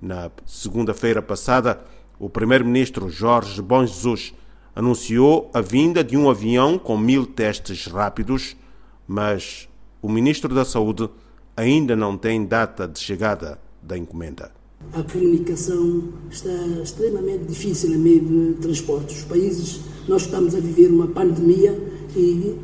Na segunda-feira passada, o primeiro-ministro Jorge Bom Jesus anunciou a vinda de um avião com mil testes rápidos, mas o ministro da Saúde ainda não tem data de chegada da encomenda. A comunicação está extremamente difícil em meio de transportes. Os países, nós estamos a viver uma pandemia e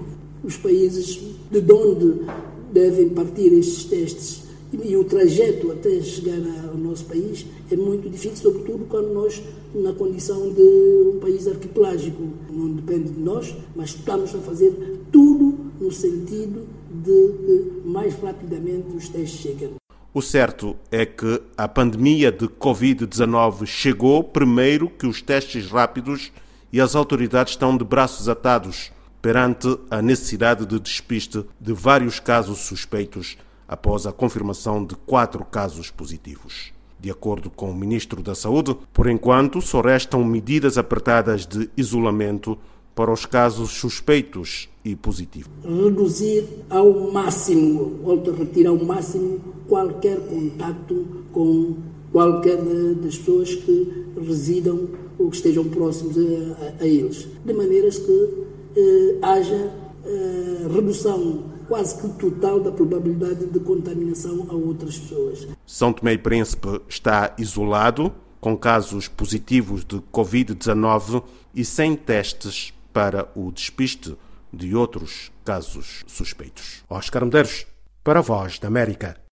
os países de onde devem partir estes testes e o trajeto até chegar ao nosso país é muito difícil, sobretudo quando nós, na condição de um país arquipelágico, não depende de nós, mas estamos a fazer tudo no sentido de que mais rapidamente os testes cheguem. O certo é que a pandemia de Covid-19 chegou primeiro que os testes rápidos e as autoridades estão de braços atados perante a necessidade de despiste de vários casos suspeitos após a confirmação de quatro casos positivos. De acordo com o Ministro da Saúde, por enquanto só restam medidas apertadas de isolamento para os casos suspeitos e positivos. Reduzir ao máximo, volto a retirar ao máximo, qualquer contato com qualquer das pessoas que residam ou que estejam próximos a, a, a eles, de maneiras que eh, haja eh, redução quase que total da probabilidade de contaminação a outras pessoas. São Tomé e Príncipe está isolado, com casos positivos de Covid-19 e sem testes para o despiste de outros casos suspeitos. Oscar Medeiros, para a Voz da América.